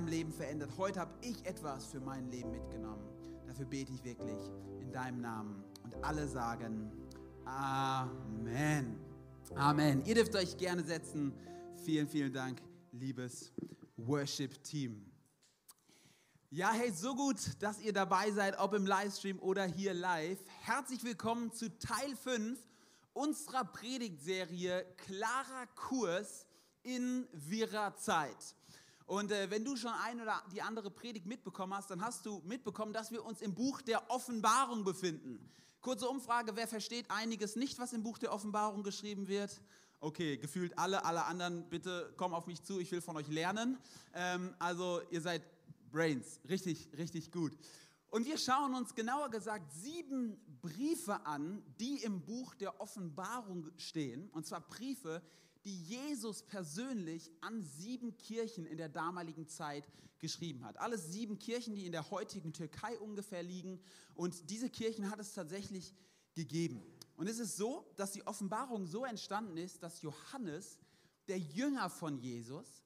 meinem Leben verändert. Heute habe ich etwas für mein Leben mitgenommen. Dafür bete ich wirklich in deinem Namen. Und alle sagen Amen. Amen. Ihr dürft euch gerne setzen. Vielen, vielen Dank, liebes Worship-Team. Ja, hey, so gut, dass ihr dabei seid, ob im Livestream oder hier live. Herzlich willkommen zu Teil 5 unserer Predigtserie Klarer Kurs in wirrer Zeit. Und äh, wenn du schon ein oder die andere Predigt mitbekommen hast, dann hast du mitbekommen, dass wir uns im Buch der Offenbarung befinden. Kurze Umfrage, wer versteht einiges nicht, was im Buch der Offenbarung geschrieben wird? Okay, gefühlt alle, alle anderen, bitte komm auf mich zu, ich will von euch lernen. Ähm, also ihr seid Brains, richtig, richtig gut. Und wir schauen uns genauer gesagt sieben Briefe an, die im Buch der Offenbarung stehen. Und zwar Briefe, die Jesus persönlich an sieben Kirchen in der damaligen Zeit geschrieben hat. Alles sieben Kirchen, die in der heutigen Türkei ungefähr liegen. Und diese Kirchen hat es tatsächlich gegeben. Und es ist so, dass die Offenbarung so entstanden ist, dass Johannes, der Jünger von Jesus,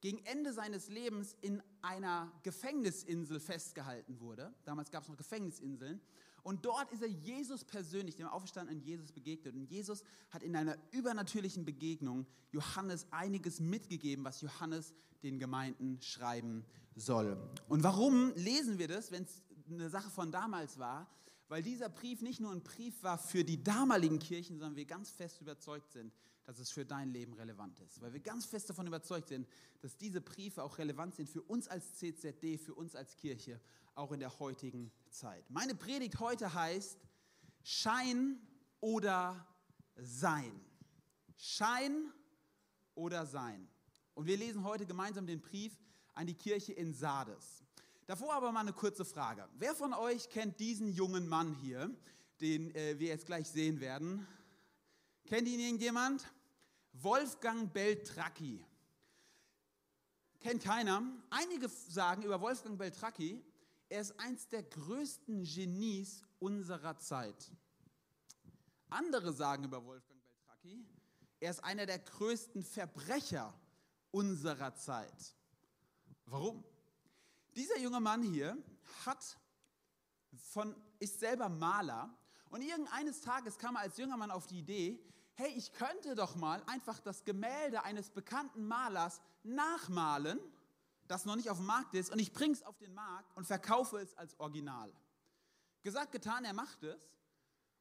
gegen Ende seines Lebens in einer Gefängnisinsel festgehalten wurde. Damals gab es noch Gefängnisinseln. Und dort ist er Jesus persönlich, dem auferstandenen Jesus begegnet. Und Jesus hat in einer übernatürlichen Begegnung Johannes einiges mitgegeben, was Johannes den Gemeinden schreiben soll. Und warum lesen wir das, wenn es eine Sache von damals war? Weil dieser Brief nicht nur ein Brief war für die damaligen Kirchen, sondern wir ganz fest überzeugt sind, dass es für dein Leben relevant ist. Weil wir ganz fest davon überzeugt sind, dass diese Briefe auch relevant sind für uns als CZD, für uns als Kirche, auch in der heutigen Zeit. Meine Predigt heute heißt Schein oder Sein. Schein oder Sein. Und wir lesen heute gemeinsam den Brief an die Kirche in Sardes. Davor aber mal eine kurze Frage. Wer von euch kennt diesen jungen Mann hier, den äh, wir jetzt gleich sehen werden? Kennt ihn irgendjemand? Wolfgang Beltracchi. Kennt keiner. Einige sagen über Wolfgang Beltracchi, er ist eins der größten Genies unserer Zeit. Andere sagen über Wolfgang Beltracchi, er ist einer der größten Verbrecher unserer Zeit. Warum? Dieser junge Mann hier hat von, ist selber Maler und irgendeines Tages kam er als junger Mann auf die Idee, hey, ich könnte doch mal einfach das Gemälde eines bekannten Malers nachmalen, das noch nicht auf dem Markt ist, und ich bringe es auf den Markt und verkaufe es als Original. Gesagt, getan, er macht es.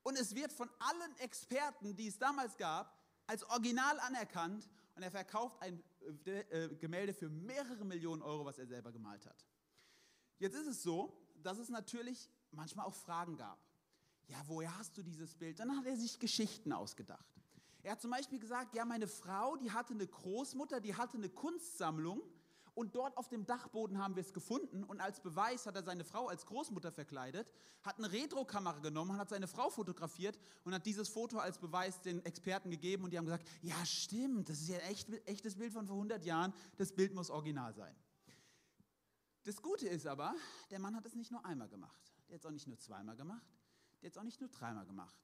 Und es wird von allen Experten, die es damals gab, als Original anerkannt und er verkauft ein äh, Gemälde für mehrere Millionen Euro, was er selber gemalt hat. Jetzt ist es so, dass es natürlich manchmal auch Fragen gab. Ja, woher hast du dieses Bild? Dann hat er sich Geschichten ausgedacht. Er hat zum Beispiel gesagt, ja, meine Frau, die hatte eine Großmutter, die hatte eine Kunstsammlung und dort auf dem Dachboden haben wir es gefunden und als Beweis hat er seine Frau als Großmutter verkleidet, hat eine Retrokamera genommen, hat seine Frau fotografiert und hat dieses Foto als Beweis den Experten gegeben und die haben gesagt, ja stimmt, das ist ja ein echt, echtes Bild von vor 100 Jahren, das Bild muss original sein. Das Gute ist aber, der Mann hat es nicht nur einmal gemacht, der hat es auch nicht nur zweimal gemacht, der hat es auch nicht nur dreimal gemacht.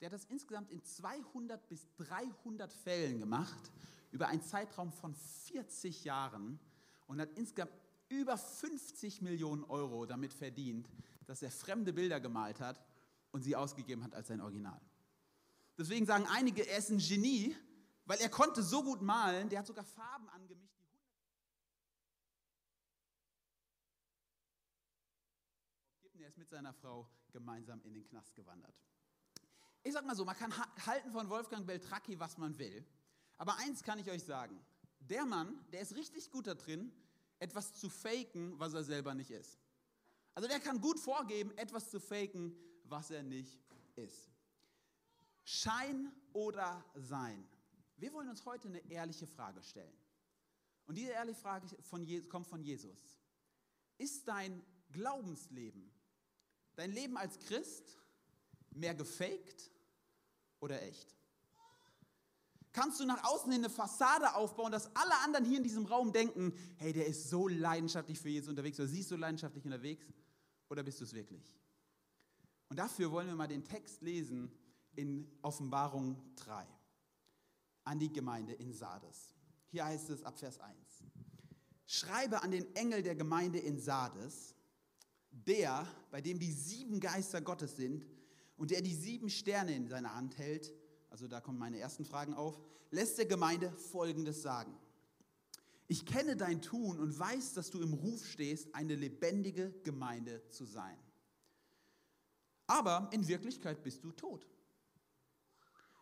Der hat das insgesamt in 200 bis 300 Fällen gemacht, über einen Zeitraum von 40 Jahren und hat insgesamt über 50 Millionen Euro damit verdient, dass er fremde Bilder gemalt hat und sie ausgegeben hat als sein Original. Deswegen sagen einige, er ist ein Genie, weil er konnte so gut malen, der hat sogar Farben angemischt, seiner Frau gemeinsam in den Knast gewandert ich sag mal so, man kann halten von Wolfgang Beltracchi, was man will. Aber eins kann ich euch sagen: Der Mann, der ist richtig gut da drin, etwas zu faken, was er selber nicht ist. Also der kann gut vorgeben, etwas zu faken, was er nicht ist. Schein oder Sein? Wir wollen uns heute eine ehrliche Frage stellen. Und diese ehrliche Frage von kommt von Jesus. Ist dein Glaubensleben, dein Leben als Christ, mehr gefaked oder echt? Kannst du nach außen hin eine Fassade aufbauen, dass alle anderen hier in diesem Raum denken, hey, der ist so leidenschaftlich für Jesus unterwegs oder sie ist so leidenschaftlich unterwegs? Oder bist du es wirklich? Und dafür wollen wir mal den Text lesen in Offenbarung 3 an die Gemeinde in Sardes. Hier heißt es ab Vers 1. schreibe an den Engel der Gemeinde in Sardes, der, bei dem die sieben Geister Gottes sind und der die sieben Sterne in seiner Hand hält, also da kommen meine ersten Fragen auf, lässt der Gemeinde Folgendes sagen. Ich kenne dein Tun und weiß, dass du im Ruf stehst, eine lebendige Gemeinde zu sein. Aber in Wirklichkeit bist du tot.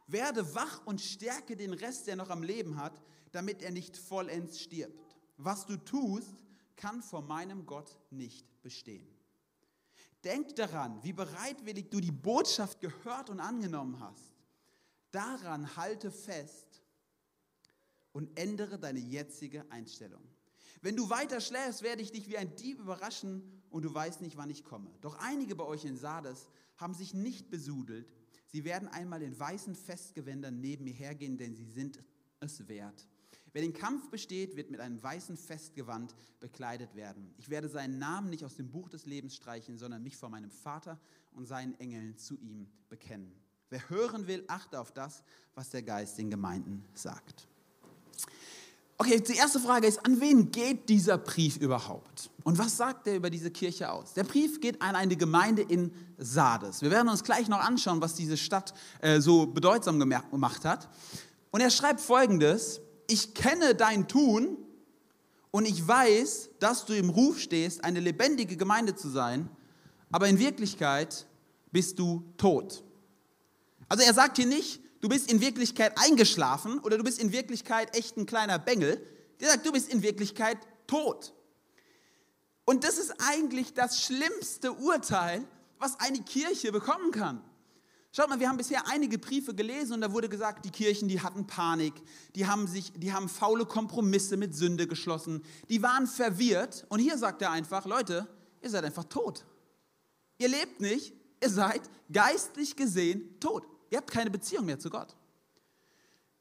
Werde wach und stärke den Rest, der noch am Leben hat, damit er nicht vollends stirbt. Was du tust, kann vor meinem Gott nicht bestehen. Denk daran, wie bereitwillig du die Botschaft gehört und angenommen hast. Daran halte fest und ändere deine jetzige Einstellung. Wenn du weiter schläfst, werde ich dich wie ein Dieb überraschen und du weißt nicht, wann ich komme. Doch einige bei euch in Sardes haben sich nicht besudelt. Sie werden einmal in weißen Festgewändern neben mir hergehen, denn sie sind es wert. Wer den Kampf besteht, wird mit einem weißen Festgewand bekleidet werden. Ich werde seinen Namen nicht aus dem Buch des Lebens streichen, sondern mich vor meinem Vater und seinen Engeln zu ihm bekennen. Wer hören will, achte auf das, was der Geist den Gemeinden sagt. Okay, die erste Frage ist, an wen geht dieser Brief überhaupt? Und was sagt er über diese Kirche aus? Der Brief geht an eine Gemeinde in Sardes. Wir werden uns gleich noch anschauen, was diese Stadt äh, so bedeutsam gemacht hat. Und er schreibt folgendes, ich kenne dein Tun und ich weiß, dass du im Ruf stehst, eine lebendige Gemeinde zu sein, aber in Wirklichkeit bist du tot. Also er sagt hier nicht, du bist in Wirklichkeit eingeschlafen oder du bist in Wirklichkeit echt ein kleiner Bengel. Der sagt, du bist in Wirklichkeit tot. Und das ist eigentlich das schlimmste Urteil, was eine Kirche bekommen kann. Schaut mal, wir haben bisher einige Briefe gelesen und da wurde gesagt, die Kirchen, die hatten Panik, die haben, sich, die haben faule Kompromisse mit Sünde geschlossen, die waren verwirrt. Und hier sagt er einfach, Leute, ihr seid einfach tot. Ihr lebt nicht, ihr seid geistlich gesehen tot. Ihr habt keine Beziehung mehr zu Gott.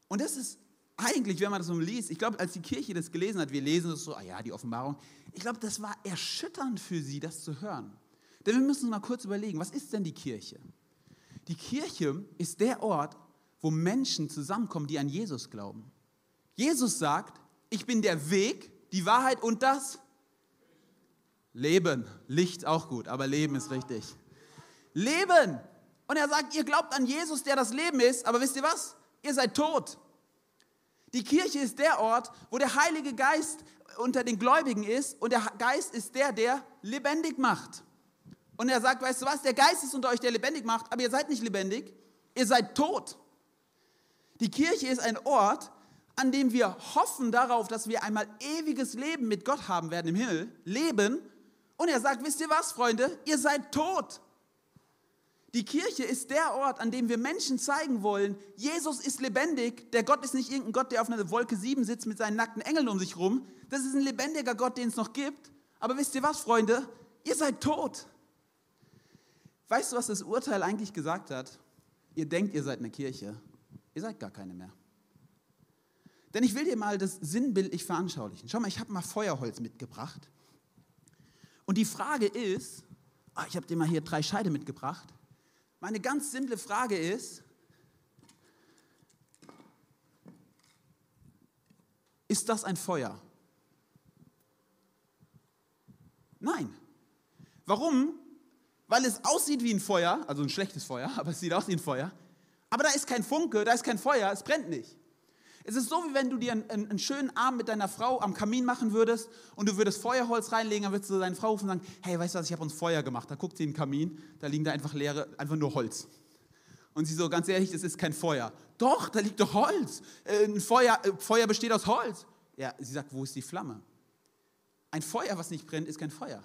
Und das ist eigentlich, wenn man das so liest, ich glaube, als die Kirche das gelesen hat, wir lesen das so, ah ja, die Offenbarung, ich glaube, das war erschütternd für sie, das zu hören. Denn wir müssen uns mal kurz überlegen, was ist denn die Kirche? Die Kirche ist der Ort, wo Menschen zusammenkommen, die an Jesus glauben. Jesus sagt, ich bin der Weg, die Wahrheit und das Leben. Licht auch gut, aber Leben ist richtig. Leben. Und er sagt, ihr glaubt an Jesus, der das Leben ist, aber wisst ihr was? Ihr seid tot. Die Kirche ist der Ort, wo der Heilige Geist unter den Gläubigen ist und der Geist ist der, der lebendig macht. Und er sagt, weißt du was, der Geist ist unter euch, der lebendig macht, aber ihr seid nicht lebendig, ihr seid tot. Die Kirche ist ein Ort, an dem wir hoffen darauf, dass wir einmal ewiges Leben mit Gott haben werden im Himmel, leben. Und er sagt, wisst ihr was, Freunde, ihr seid tot. Die Kirche ist der Ort, an dem wir Menschen zeigen wollen, Jesus ist lebendig. Der Gott ist nicht irgendein Gott, der auf einer Wolke 7 sitzt mit seinen nackten Engeln um sich rum. Das ist ein lebendiger Gott, den es noch gibt. Aber wisst ihr was, Freunde? Ihr seid tot. Weißt du, was das Urteil eigentlich gesagt hat? Ihr denkt, ihr seid eine Kirche. Ihr seid gar keine mehr. Denn ich will dir mal das sinnbildlich veranschaulichen. Schau mal, ich habe mal Feuerholz mitgebracht. Und die Frage ist, ah, ich habe dir mal hier drei Scheide mitgebracht. Meine ganz simple Frage ist, ist das ein Feuer? Nein. Warum? Weil es aussieht wie ein Feuer, also ein schlechtes Feuer, aber es sieht aus wie ein Feuer. Aber da ist kein Funke, da ist kein Feuer, es brennt nicht. Es ist so, wie wenn du dir einen, einen, schönen Abend mit deiner Frau am Kamin machen würdest und du würdest Feuerholz reinlegen, dann würdest du deine Frau rufen und sagen, hey, weißt du was, ich habe uns Feuer gemacht. Da guckt sie in den Kamin, da liegen da einfach leere, einfach nur Holz. Und sie so, ganz ehrlich, das ist kein Feuer. Doch, da liegt doch Holz. Äh, ein Feuer, äh, Feuer besteht aus Holz. Ja, sie sagt, wo ist die Flamme? Ein Feuer, was nicht brennt, ist kein Feuer.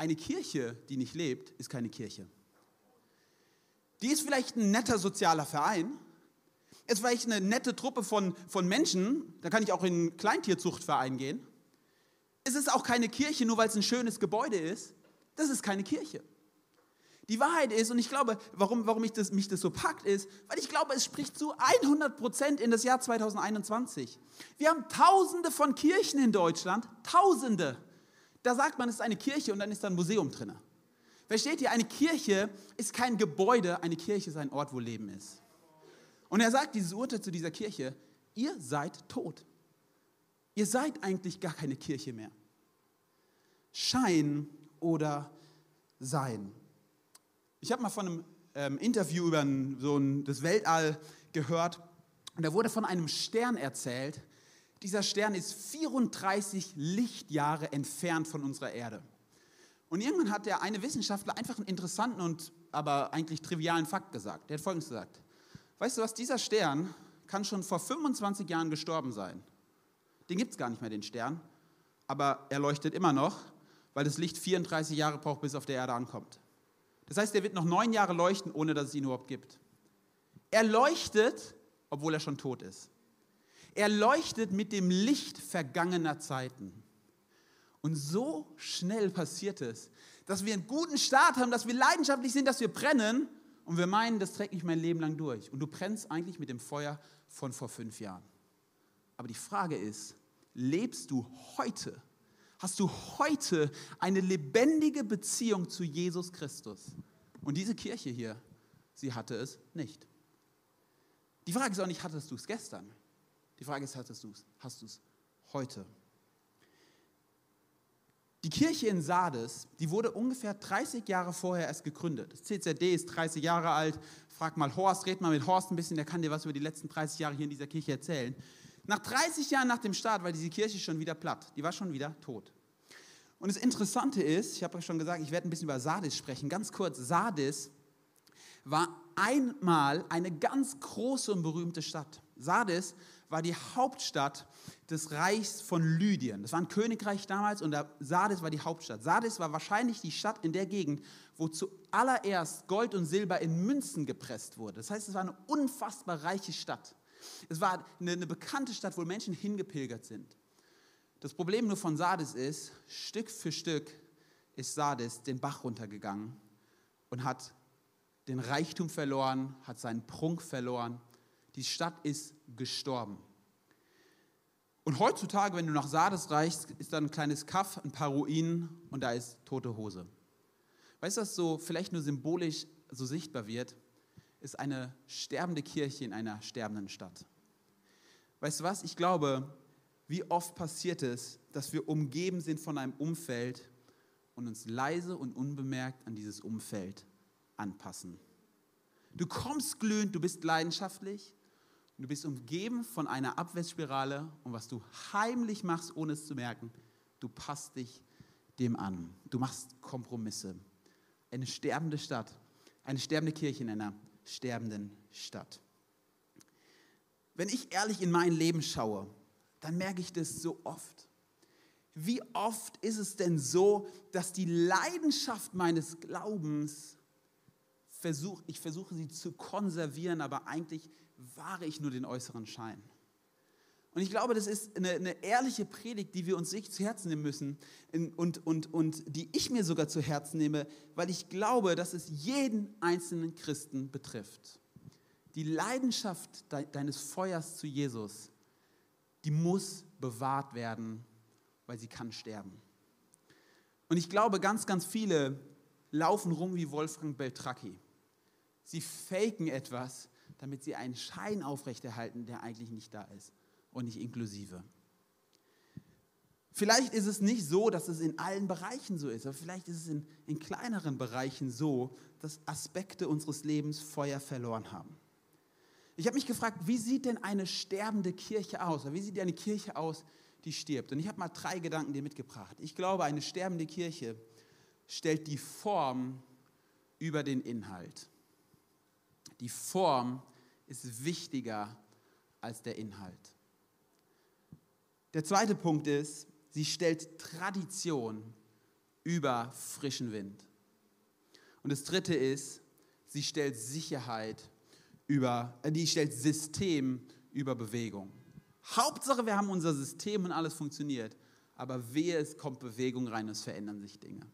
Eine Kirche, die nicht lebt, ist keine Kirche. Die ist vielleicht ein netter sozialer Verein, ist vielleicht eine nette Truppe von, von Menschen, da kann ich auch in einen Kleintierzuchtverein gehen. Es ist auch keine Kirche, nur weil es ein schönes Gebäude ist. Das ist keine Kirche. Die Wahrheit ist, und ich glaube, warum, warum ich das, mich das so packt, ist, weil ich glaube, es spricht zu 100 Prozent in das Jahr 2021. Wir haben Tausende von Kirchen in Deutschland, Tausende. Da sagt man, es ist eine Kirche und dann ist da ein Museum drin. Versteht ihr, eine Kirche ist kein Gebäude, eine Kirche ist ein Ort, wo Leben ist. Und er sagt dieses Urteil zu dieser Kirche, ihr seid tot. ihr seid eigentlich gar keine Kirche mehr. Schein oder Sein. Ich habe mal von einem ähm, Interview über ein, so ein, das Weltall gehört und da wurde von einem Stern erzählt. Dieser Stern ist 34 Lichtjahre entfernt von unserer Erde. Und irgendwann hat der eine Wissenschaftler einfach einen interessanten und aber eigentlich trivialen Fakt gesagt. Der hat Folgendes gesagt. Weißt du was, dieser Stern kann schon vor 25 Jahren gestorben sein. Den gibt es gar nicht mehr, den Stern. Aber er leuchtet immer noch, weil das Licht 34 Jahre braucht, bis es auf der Erde ankommt. Das heißt, er wird noch neun Jahre leuchten, ohne dass es ihn überhaupt gibt. Er leuchtet, obwohl er schon tot ist. Er leuchtet mit dem Licht vergangener Zeiten. Und so schnell passiert es, dass wir einen guten Start haben, dass wir leidenschaftlich sind, dass wir brennen und wir meinen, das trägt mich mein Leben lang durch. Und du brennst eigentlich mit dem Feuer von vor fünf Jahren. Aber die Frage ist, lebst du heute? Hast du heute eine lebendige Beziehung zu Jesus Christus? Und diese Kirche hier, sie hatte es nicht. Die Frage ist auch nicht, hattest du es gestern? Die Frage ist, hattest du es, hast du es heute? Die Kirche in Sardes, die wurde ungefähr 30 Jahre vorher erst gegründet. Das CZD ist 30 Jahre alt. Frag mal Horst, red mal mit Horst ein bisschen, der kann dir was über die letzten 30 Jahre hier in dieser Kirche erzählen. Nach 30 Jahren nach dem Start war diese Kirche schon wieder platt. Die war schon wieder tot. Und das Interessante ist, ich habe euch schon gesagt, ich werde ein bisschen über Sardis sprechen. Ganz kurz, Sardis war einmal eine ganz große und berühmte Stadt. Sardis war die Hauptstadt des Reichs von Lydien. Das war ein Königreich damals und Sardis war die Hauptstadt. Sardis war wahrscheinlich die Stadt in der Gegend, wo zuallererst Gold und Silber in Münzen gepresst wurde. Das heißt, es war eine unfassbar reiche Stadt. Es war eine, eine bekannte Stadt, wo Menschen hingepilgert sind. Das Problem nur von Sardis ist, Stück für Stück ist Sardis den Bach runtergegangen und hat den Reichtum verloren, hat seinen Prunk verloren. Die Stadt ist gestorben. Und heutzutage, wenn du nach Sardes reichst, ist da ein kleines Kaff, ein paar Ruinen und da ist tote Hose. Weißt du, was so vielleicht nur symbolisch so sichtbar wird? Ist eine sterbende Kirche in einer sterbenden Stadt. Weißt du was? Ich glaube, wie oft passiert es, dass wir umgeben sind von einem Umfeld und uns leise und unbemerkt an dieses Umfeld anpassen. Du kommst glühend, du bist leidenschaftlich, Du bist umgeben von einer Abwärtsspirale und was du heimlich machst, ohne es zu merken, du passt dich dem an. Du machst Kompromisse. Eine sterbende Stadt, eine sterbende Kirche in einer sterbenden Stadt. Wenn ich ehrlich in mein Leben schaue, dann merke ich das so oft. Wie oft ist es denn so, dass die Leidenschaft meines Glaubens, versuch, ich versuche sie zu konservieren, aber eigentlich wahre ich nur den äußeren Schein. Und ich glaube, das ist eine, eine, ehrliche Predigt, die wir uns nicht zu Herzen nehmen müssen und, und, und die ich mir sogar zu Herzen nehme, weil ich glaube, dass es jeden einzelnen Christen betrifft. Die Leidenschaft deines Feuers zu Jesus, die muss bewahrt werden, weil sie kann sterben. Und ich glaube, ganz, ganz viele laufen rum wie Wolfgang Beltracchi. Sie faken etwas, damit sie einen Schein aufrechterhalten, der eigentlich nicht da ist und nicht inklusive. Vielleicht ist es nicht so, dass es in allen Bereichen so ist, aber vielleicht ist es in, in kleineren Bereichen so, dass Aspekte unseres Lebens Feuer verloren haben. Ich habe mich gefragt, wie sieht denn eine sterbende Kirche aus? Oder wie sieht eine Kirche aus, die stirbt? Und ich habe mal drei Gedanken dir mitgebracht. Ich glaube, eine sterbende Kirche stellt die Form über den Inhalt. Die Form ist wichtiger als der Inhalt. Der zweite Punkt ist, sie stellt Tradition über frischen Wind. Und das dritte ist, sie stellt Sicherheit über, äh, die stellt System über Bewegung. Hauptsache, wir haben unser System und alles funktioniert, aber wehe, es kommt Bewegung rein es verändern sich Dinge.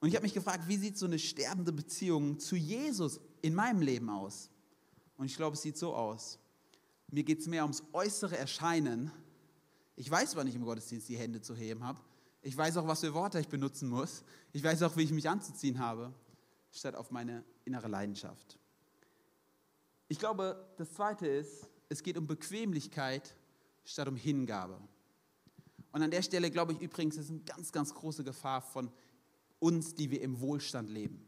Und ich habe mich gefragt, wie sieht so eine sterbende Beziehung zu Jesus in meinem Leben aus? Und ich glaube, es sieht so aus. Mir geht es mehr ums äußere Erscheinen. Ich weiß, wann ich im Gottesdienst die Hände zu heben habe. Ich weiß auch, was für Worte ich benutzen muss. Ich weiß auch, wie ich mich anzuziehen habe, statt auf meine innere Leidenschaft. Ich glaube, das Zweite ist, es geht um Bequemlichkeit statt um Hingabe. Und an der Stelle glaube ich übrigens, ist eine ganz, ganz große Gefahr von uns, die wir im Wohlstand leben.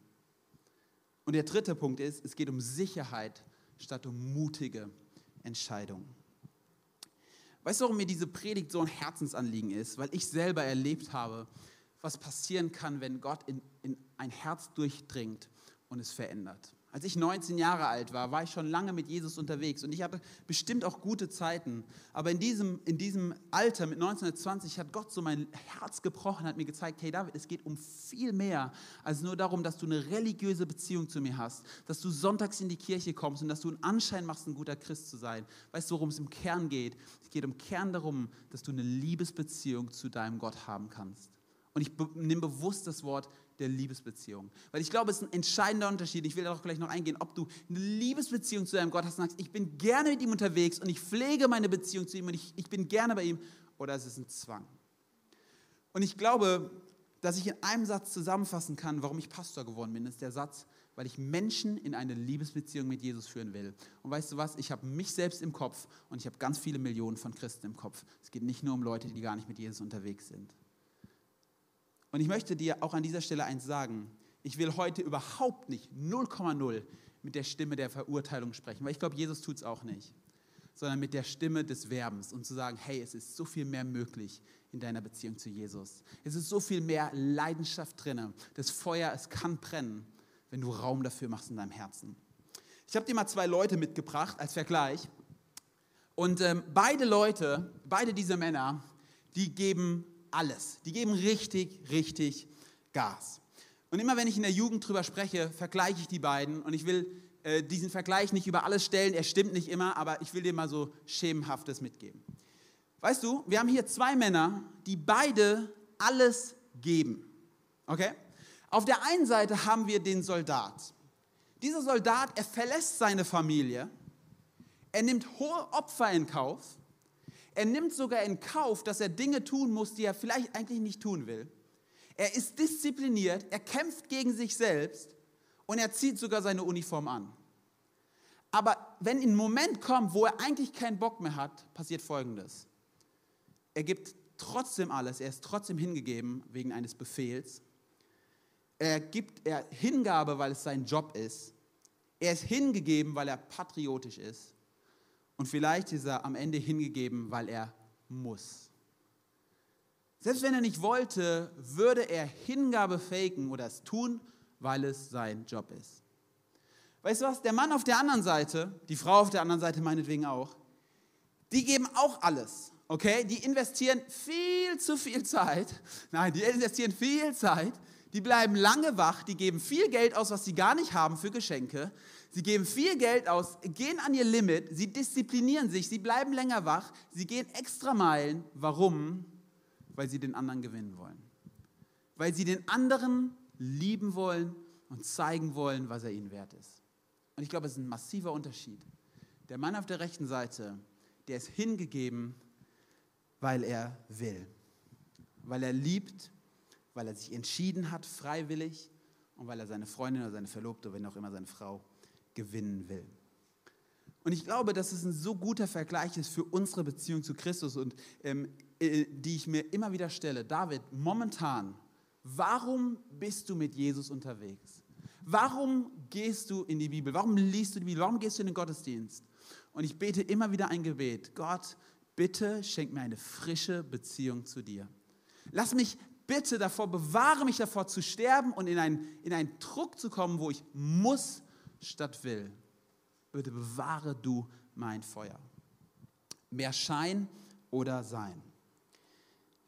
Und der dritte Punkt ist, es geht um Sicherheit statt um mutige Entscheidungen. Weißt du, warum mir diese Predigt so ein Herzensanliegen ist? Weil ich selber erlebt habe, was passieren kann, wenn Gott in, in ein Herz durchdringt und es verändert. Als ich 19 Jahre alt war, war ich schon lange mit Jesus unterwegs und ich hatte bestimmt auch gute Zeiten. Aber in diesem, in diesem Alter mit 1920 hat Gott so mein Herz gebrochen, hat mir gezeigt, hey David, es geht um viel mehr als nur darum, dass du eine religiöse Beziehung zu mir hast, dass du sonntags in die Kirche kommst und dass du einen Anschein machst, ein guter Christ zu sein. Weißt du, worum es im Kern geht? Es geht im Kern darum, dass du eine Liebesbeziehung zu deinem Gott haben kannst. Und ich nehme bewusst das Wort der Liebesbeziehung. Weil ich glaube, es ist ein entscheidender Unterschied. Ich will darauf gleich noch eingehen, ob du eine Liebesbeziehung zu deinem Gott hast und sagst, ich bin gerne mit ihm unterwegs und ich pflege meine Beziehung zu ihm und ich, ich bin gerne bei ihm, oder es ist ein Zwang. Und ich glaube, dass ich in einem Satz zusammenfassen kann, warum ich Pastor geworden bin, ist der Satz, weil ich Menschen in eine Liebesbeziehung mit Jesus führen will. Und weißt du was, ich habe mich selbst im Kopf und ich habe ganz viele Millionen von Christen im Kopf. Es geht nicht nur um Leute, die gar nicht mit Jesus unterwegs sind. Und ich möchte dir auch an dieser Stelle eins sagen. Ich will heute überhaupt nicht 0,0 mit der Stimme der Verurteilung sprechen, weil ich glaube, Jesus tut es auch nicht, sondern mit der Stimme des Werbens und zu sagen, hey, es ist so viel mehr möglich in deiner Beziehung zu Jesus. Es ist so viel mehr Leidenschaft drin. Das Feuer, es kann brennen, wenn du Raum dafür machst in deinem Herzen. Ich habe dir mal zwei Leute mitgebracht als Vergleich. Und ähm, beide Leute, beide diese Männer, die geben alles. Die geben richtig, richtig Gas. Und immer wenn ich in der Jugend drüber spreche, vergleiche ich die beiden und ich will äh, diesen Vergleich nicht über alles stellen, er stimmt nicht immer, aber ich will dir mal so schemenhaftes mitgeben. Weißt du, wir haben hier zwei Männer, die beide alles geben. Okay? Auf der einen Seite haben wir den Soldat. Dieser Soldat, er verlässt seine Familie, er nimmt hohe Opfer in Kauf, er nimmt sogar in Kauf, dass er Dinge tun muss, die er vielleicht eigentlich nicht tun will. Er ist diszipliniert, er kämpft gegen sich selbst und er zieht sogar seine Uniform an. Aber wenn ein Moment kommt, wo er eigentlich keinen Bock mehr hat, passiert Folgendes. Er gibt trotzdem alles, er ist trotzdem hingegeben wegen eines Befehls. Er gibt er Hingabe, weil es sein Job ist. Er ist hingegeben, weil er patriotisch ist. Und vielleicht ist er am Ende hingegeben, weil er muss. Selbst wenn er nicht wollte, würde er Hingabe faken oder es tun, weil es sein Job ist. Weißt du was? Der Mann auf der anderen Seite, die Frau auf der anderen Seite meinetwegen auch, die geben auch alles. Okay? Die investieren viel zu viel Zeit. Nein, die investieren viel Zeit. Die bleiben lange wach. Die geben viel Geld aus, was sie gar nicht haben für Geschenke. Sie geben viel Geld aus, gehen an ihr Limit, sie disziplinieren sich, sie bleiben länger wach, sie gehen extra Meilen. Warum? Weil sie den anderen gewinnen wollen. Weil sie den anderen lieben wollen und zeigen wollen, was er ihnen wert ist. Und ich glaube, es ist ein massiver Unterschied. Der Mann auf der rechten Seite, der ist hingegeben, weil er will. Weil er liebt, weil er sich entschieden hat, freiwillig und weil er seine Freundin oder seine Verlobte, wenn auch immer seine Frau, gewinnen will. Und ich glaube, dass es ein so guter Vergleich ist für unsere Beziehung zu Christus und ähm, äh, die ich mir immer wieder stelle. David, momentan, warum bist du mit Jesus unterwegs? Warum gehst du in die Bibel? Warum liest du die Bibel? Warum gehst du in den Gottesdienst? Und ich bete immer wieder ein Gebet. Gott, bitte schenk mir eine frische Beziehung zu dir. Lass mich bitte davor, bewahre mich davor zu sterben und in einen, in einen Druck zu kommen, wo ich muss statt will. Bitte bewahre du mein Feuer. Mehr Schein oder Sein.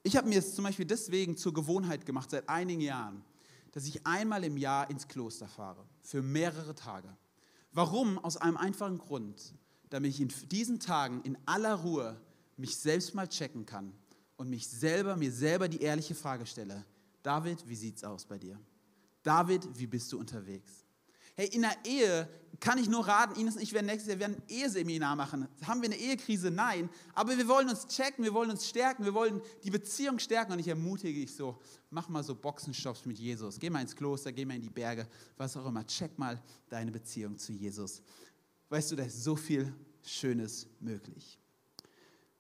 Ich habe mir es zum Beispiel deswegen zur Gewohnheit gemacht, seit einigen Jahren, dass ich einmal im Jahr ins Kloster fahre, für mehrere Tage. Warum? Aus einem einfachen Grund, damit ich in diesen Tagen in aller Ruhe mich selbst mal checken kann und mich selber, mir selber die ehrliche Frage stelle, David, wie sieht's aus bei dir? David, wie bist du unterwegs? Hey, in der Ehe kann ich nur raten, Ines und ich werden nächstes Jahr werden ein Eheseminar machen. Haben wir eine Ehekrise? Nein. Aber wir wollen uns checken, wir wollen uns stärken, wir wollen die Beziehung stärken. Und ich ermutige dich so, mach mal so Boxenstops mit Jesus. Geh mal ins Kloster, geh mal in die Berge, was auch immer. Check mal deine Beziehung zu Jesus. Weißt du, da ist so viel Schönes möglich.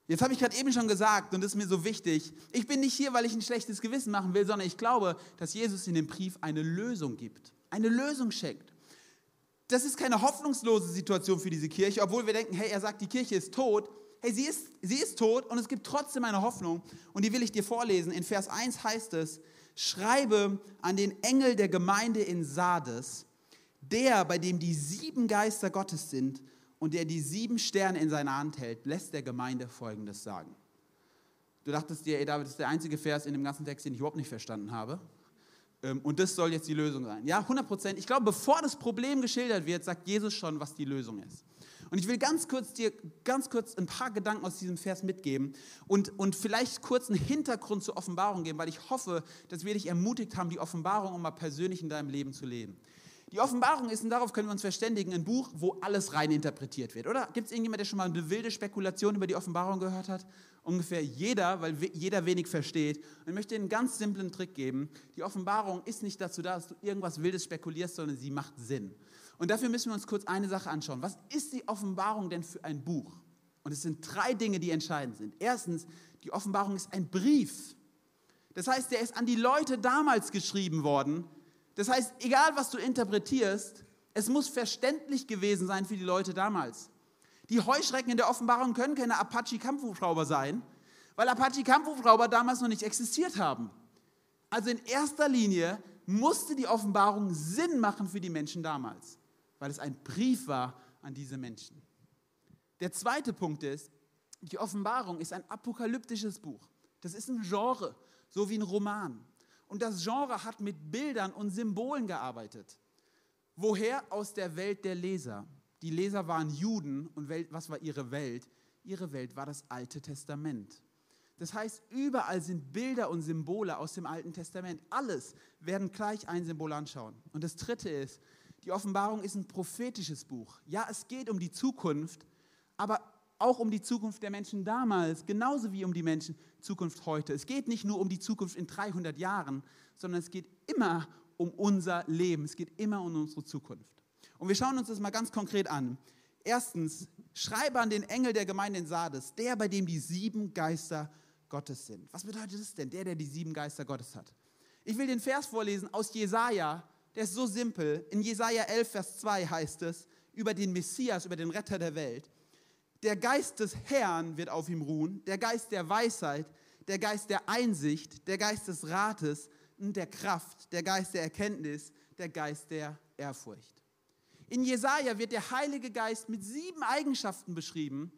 Jetzt habe ich gerade eben schon gesagt, und das ist mir so wichtig, ich bin nicht hier, weil ich ein schlechtes Gewissen machen will, sondern ich glaube, dass Jesus in dem Brief eine Lösung gibt, eine Lösung schenkt. Das ist keine hoffnungslose Situation für diese Kirche, obwohl wir denken, hey, er sagt, die Kirche ist tot. Hey, sie ist, sie ist tot und es gibt trotzdem eine Hoffnung und die will ich dir vorlesen. In Vers 1 heißt es, schreibe an den Engel der Gemeinde in Sardes, der, bei dem die sieben Geister Gottes sind und der die sieben Sterne in seiner Hand hält, lässt der Gemeinde Folgendes sagen. Du dachtest dir, ey David, das ist der einzige Vers in dem ganzen Text, den ich überhaupt nicht verstanden habe. Ähm, und das soll jetzt die Lösung sein. Ja, 100 Prozent. Ich glaube, bevor das Problem geschildert wird, sagt Jesus schon, was die Lösung ist. Und ich will ganz kurz dir ganz kurz ein paar Gedanken aus diesem Vers mitgeben und, und vielleicht kurz einen Hintergrund zur Offenbarung geben, weil ich hoffe, dass wir dich ermutigt haben, die Offenbarung um mal persönlich in deinem Leben zu leben. Die Offenbarung ist, und darauf können wir uns verständigen, ein Buch, wo alles rein interpretiert wird, oder? Gibt es irgendjemand, der schon mal eine wilde Spekulation über die Offenbarung gehört hat? Ungefähr jeder, weil jeder wenig versteht. Und ich möchte dir einen ganz simplen Trick geben. Die Offenbarung ist nicht dazu da, dass du irgendwas Wildes spekulierst, sondern sie macht Sinn. Und dafür müssen wir uns kurz eine Sache anschauen. Was ist die Offenbarung denn für ein Buch? Und es sind drei Dinge, die entscheidend sind. Erstens, die Offenbarung ist ein Brief. Das heißt, der ist an die Leute damals geschrieben worden, das heißt, egal was du interpretierst, es muss verständlich gewesen sein für die Leute damals. Die Heuschrecken in der Offenbarung können keine Apache-Kampfhubschrauber sein, weil Apache-Kampfhubschrauber damals noch nicht existiert haben. Also in erster Linie musste die Offenbarung Sinn machen für die Menschen damals, weil es ein Brief war an diese Menschen. Der zweite Punkt ist, die Offenbarung ist ein apokalyptisches Buch. Das ist ein Genre, so wie ein Roman. Und das Genre hat mit Bildern und Symbolen gearbeitet. Woher? Aus der Welt der Leser. Die Leser waren Juden und was war ihre Welt? Ihre Welt war das Alte Testament. Das heißt, überall sind Bilder und Symbole aus dem Alten Testament. Alles werden gleich ein Symbol anschauen. Und das Dritte ist, die Offenbarung ist ein prophetisches Buch. Ja, es geht um die Zukunft, aber auch um die Zukunft der Menschen damals, genauso wie um die Menschen Zukunft heute. Es geht nicht nur um die Zukunft in 300 Jahren, sondern es geht immer um unser Leben. Es geht immer um unsere Zukunft. Und wir schauen uns das mal ganz konkret an. Erstens, schreibe an den Engel der Gemeinde in Sardes, der, bei dem die sieben Geister Gottes sind. Was bedeutet das denn, der, der die sieben Geister Gottes hat? Ich will den Vers vorlesen aus Jesaja, der ist so simpel. In Jesaja 11, Vers 2 heißt es über den Messias, über den Retter der Welt. Der Geist des Herrn wird auf ihm ruhen, der Geist der Weisheit, der Geist der Einsicht, der Geist des Rates und der Kraft, der Geist der Erkenntnis, der Geist der Ehrfurcht. In Jesaja wird der Heilige Geist mit sieben Eigenschaften beschrieben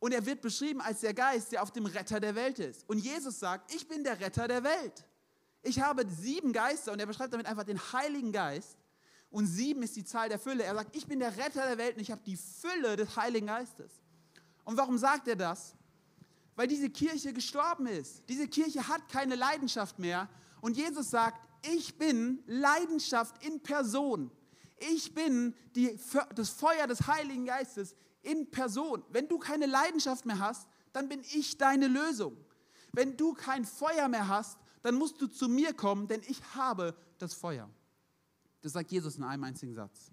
und er wird beschrieben als der Geist, der auf dem Retter der Welt ist. Und Jesus sagt, ich bin der Retter der Welt. Ich habe sieben Geister und er beschreibt damit einfach den Heiligen Geist. Und sieben ist die Zahl der Fülle. Er sagt, ich bin der Retter der Welt und ich habe die Fülle des Heiligen Geistes. Und warum sagt er das? Weil diese Kirche gestorben ist. Diese Kirche hat keine Leidenschaft mehr. Und Jesus sagt, ich bin Leidenschaft in Person. Ich bin die, das Feuer des Heiligen Geistes in Person. Wenn du keine Leidenschaft mehr hast, dann bin ich deine Lösung. Wenn du kein Feuer mehr hast, dann musst du zu mir kommen, denn ich habe das Feuer. Das sagt Jesus in einem einzigen Satz.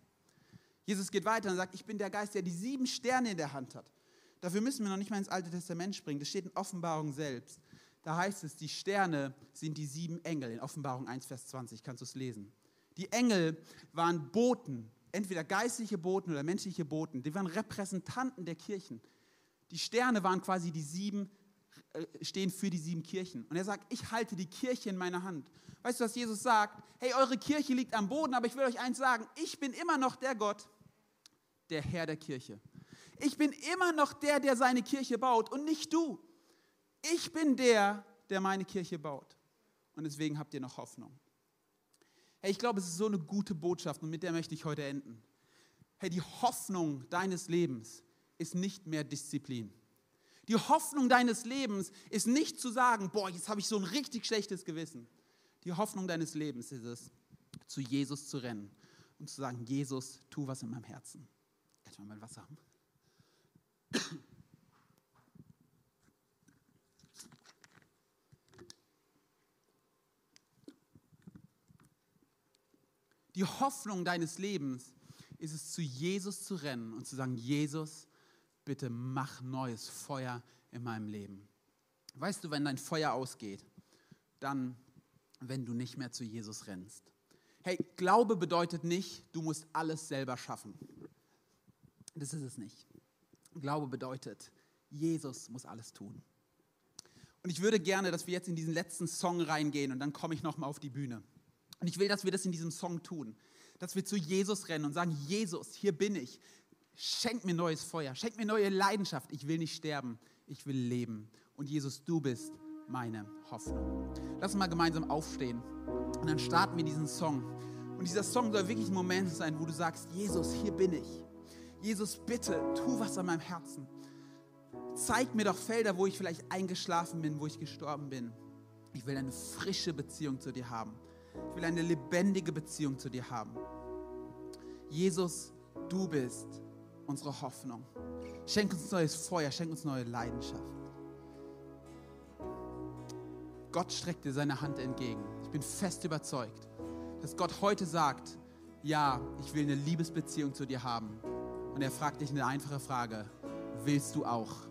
Jesus geht weiter und sagt, ich bin der Geist, der die sieben Sterne in der Hand hat. Dafür müssen wir noch nicht mal ins Alte Testament springen. Das steht in Offenbarung selbst. Da heißt es, die Sterne sind die sieben Engel. In Offenbarung 1, Vers 20 kannst du es lesen. Die Engel waren Boten, entweder geistliche Boten oder menschliche Boten. Die waren Repräsentanten der Kirchen. Die Sterne waren quasi die sieben, äh, stehen für die sieben Kirchen. Und er sagt, ich halte die Kirche in meiner Hand. Weißt du, was Jesus sagt? Hey, eure Kirche liegt am Boden, aber ich will euch eins sagen, ich bin immer noch der Gott, der Herr der Kirche. Ich bin immer noch der, der seine Kirche baut und nicht du. Ich bin der, der meine Kirche baut. Und deswegen habt ihr noch Hoffnung. Hey, ich glaube, es ist so eine gute Botschaft und mit der möchte ich heute enden. Hey, die Hoffnung deines Lebens ist nicht mehr Disziplin. Die Hoffnung deines Lebens ist nicht zu sagen, boah, jetzt habe ich so ein richtig schlechtes Gewissen. Die Hoffnung deines Lebens ist es, zu Jesus zu rennen und zu sagen, Jesus, tu was in meinem Herzen. Kann ich mal mein Wasser haben? Die Hoffnung deines Lebens ist es, zu Jesus zu rennen und zu sagen, Jesus, bitte mach neues Feuer in meinem Leben. Weißt du, wenn dein Feuer ausgeht, dann, wenn du nicht mehr zu Jesus rennst. Hey, Glaube bedeutet nicht, du musst alles selber schaffen. Das ist es nicht. Glaube bedeutet, Jesus muss alles tun. Und ich würde gerne, dass wir jetzt in diesen letzten Song reingehen und dann komme ich nochmal auf die Bühne. Und ich will, dass wir das in diesem Song tun. Dass wir zu Jesus rennen und sagen, Jesus, hier bin ich. Schenk mir neues Feuer, schenk mir neue Leidenschaft. Ich will nicht sterben, ich will leben. Und Jesus, du bist meine Hoffnung. Lass uns mal gemeinsam aufstehen und dann starten wir diesen Song. Und dieser Song soll wirklich ein Moment sein, wo du sagst, Jesus, hier bin ich. Jesus, bitte, tu was an meinem Herzen. Zeig mir doch Felder, wo ich vielleicht eingeschlafen bin, wo ich gestorben bin. Ich will eine frische Beziehung zu dir haben. Ich will eine lebendige Beziehung zu dir haben. Jesus, du bist unsere Hoffnung. Schenk uns neues Feuer, schenk uns neue Leidenschaft. Gott streckt dir seine Hand entgegen. Ich bin fest überzeugt, dass Gott heute sagt, ja, ich will eine Liebesbeziehung zu dir haben. Und er fragt dich eine einfache Frage, willst du auch?